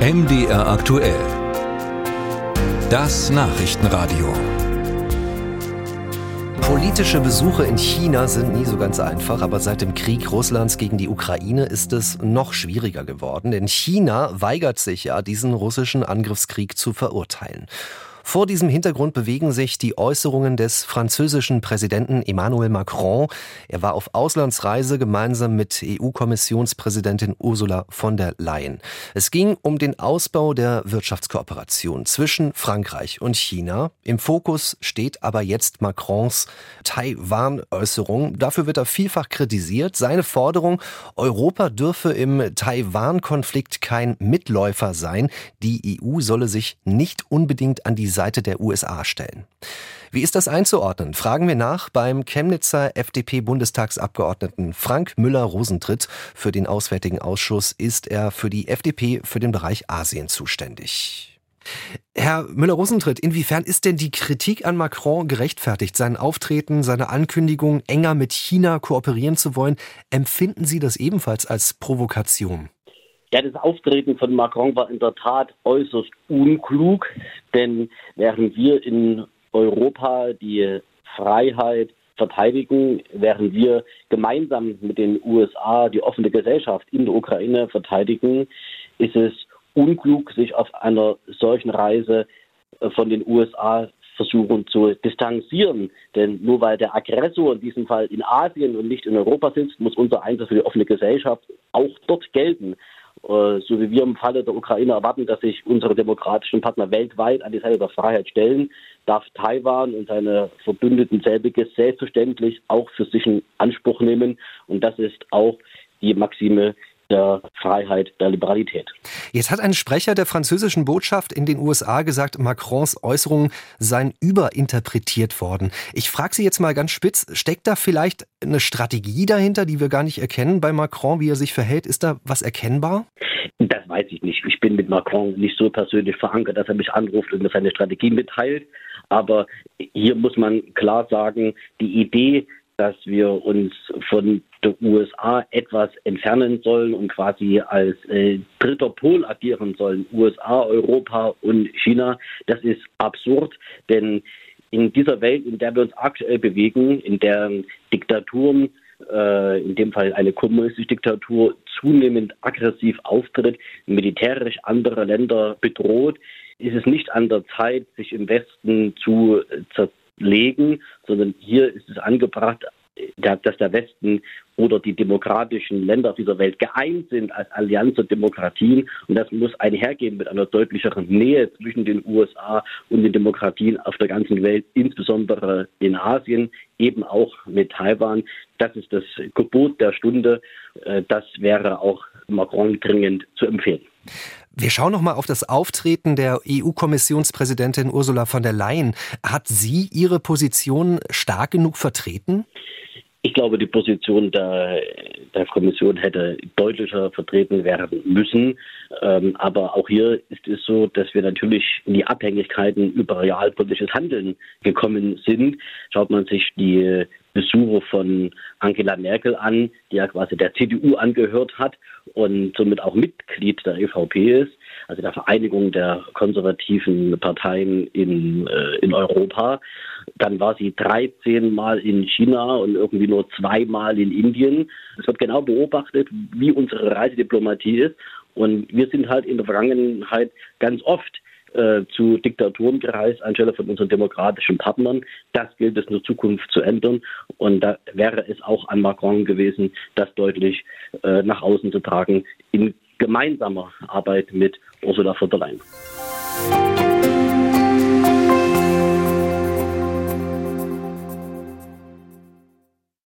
MDR aktuell. Das Nachrichtenradio. Politische Besuche in China sind nie so ganz einfach, aber seit dem Krieg Russlands gegen die Ukraine ist es noch schwieriger geworden, denn China weigert sich ja, diesen russischen Angriffskrieg zu verurteilen. Vor diesem Hintergrund bewegen sich die Äußerungen des französischen Präsidenten Emmanuel Macron. Er war auf Auslandsreise gemeinsam mit EU-Kommissionspräsidentin Ursula von der Leyen. Es ging um den Ausbau der Wirtschaftskooperation zwischen Frankreich und China. Im Fokus steht aber jetzt Macrons Taiwan-Äußerung. Dafür wird er vielfach kritisiert. Seine Forderung, Europa dürfe im Taiwan-Konflikt kein Mitläufer sein. Die EU solle sich nicht unbedingt an die Seite der USA stellen. Wie ist das einzuordnen? Fragen wir nach beim Chemnitzer FDP-Bundestagsabgeordneten Frank Müller-Rosentritt. Für den Auswärtigen Ausschuss ist er für die FDP für den Bereich Asien zuständig. Herr Müller-Rosentritt, inwiefern ist denn die Kritik an Macron gerechtfertigt? Sein Auftreten, seine Ankündigung, enger mit China kooperieren zu wollen, empfinden Sie das ebenfalls als Provokation? Ja, das Auftreten von Macron war in der Tat äußerst unklug, denn während wir in Europa die Freiheit verteidigen, während wir gemeinsam mit den USA die offene Gesellschaft in der Ukraine verteidigen, ist es unklug, sich auf einer solchen Reise äh, von den USA versuchen zu distanzieren. Denn nur weil der Aggressor in diesem Fall in Asien und nicht in Europa sitzt, muss unser Einsatz für die offene Gesellschaft auch dort gelten. Äh, so wie wir im Falle der Ukraine erwarten, dass sich unsere demokratischen Partner weltweit an die Seite der Freiheit stellen, darf Taiwan und seine Verbündeten selbiges selbstverständlich auch für sich in Anspruch nehmen. Und das ist auch die Maxime, der Freiheit, der Liberalität. Jetzt hat ein Sprecher der französischen Botschaft in den USA gesagt, Macrons Äußerungen seien überinterpretiert worden. Ich frage Sie jetzt mal ganz spitz, steckt da vielleicht eine Strategie dahinter, die wir gar nicht erkennen bei Macron, wie er sich verhält? Ist da was erkennbar? Das weiß ich nicht. Ich bin mit Macron nicht so persönlich verankert, dass er mich anruft und mir seine Strategie mitteilt. Aber hier muss man klar sagen, die Idee, dass wir uns von der USA etwas entfernen sollen und quasi als äh, dritter Pol agieren sollen, USA, Europa und China, das ist absurd, denn in dieser Welt, in der wir uns aktuell bewegen, in der Diktaturen, äh, in dem Fall eine kommunistische Diktatur, zunehmend aggressiv auftritt, militärisch andere Länder bedroht, ist es nicht an der Zeit, sich im Westen zu zerlegen, sondern hier ist es angebracht, dass der Westen oder die demokratischen Länder dieser Welt geeint sind als Allianz der Demokratien. Und das muss einhergehen mit einer deutlicheren Nähe zwischen den USA und den Demokratien auf der ganzen Welt, insbesondere in Asien, eben auch mit Taiwan. Das ist das Gebot der Stunde. Äh, das wäre auch Macron dringend zu empfehlen. Wir schauen noch mal auf das Auftreten der EU-Kommissionspräsidentin Ursula von der Leyen. Hat sie ihre Position stark genug vertreten? Ich glaube, die Position der, der Kommission hätte deutlicher vertreten werden müssen. Ähm, aber auch hier ist es so, dass wir natürlich in die Abhängigkeiten über realpolitisches Handeln gekommen sind. Schaut man sich die Besuche von Angela Merkel an, die ja quasi der CDU angehört hat und somit auch Mitglied der EVP ist, also der Vereinigung der konservativen Parteien in, äh, in Europa. Dann war sie 13 Mal in China und irgendwie nur zweimal in Indien. Es wird genau beobachtet, wie unsere Reisediplomatie ist. Und wir sind halt in der Vergangenheit ganz oft äh, zu Diktaturen gereist anstelle von unseren demokratischen Partnern. Das gilt es in der Zukunft zu ändern. Und da wäre es auch an Macron gewesen, das deutlich äh, nach außen zu tragen in gemeinsamer Arbeit mit Ursula von der Leyen.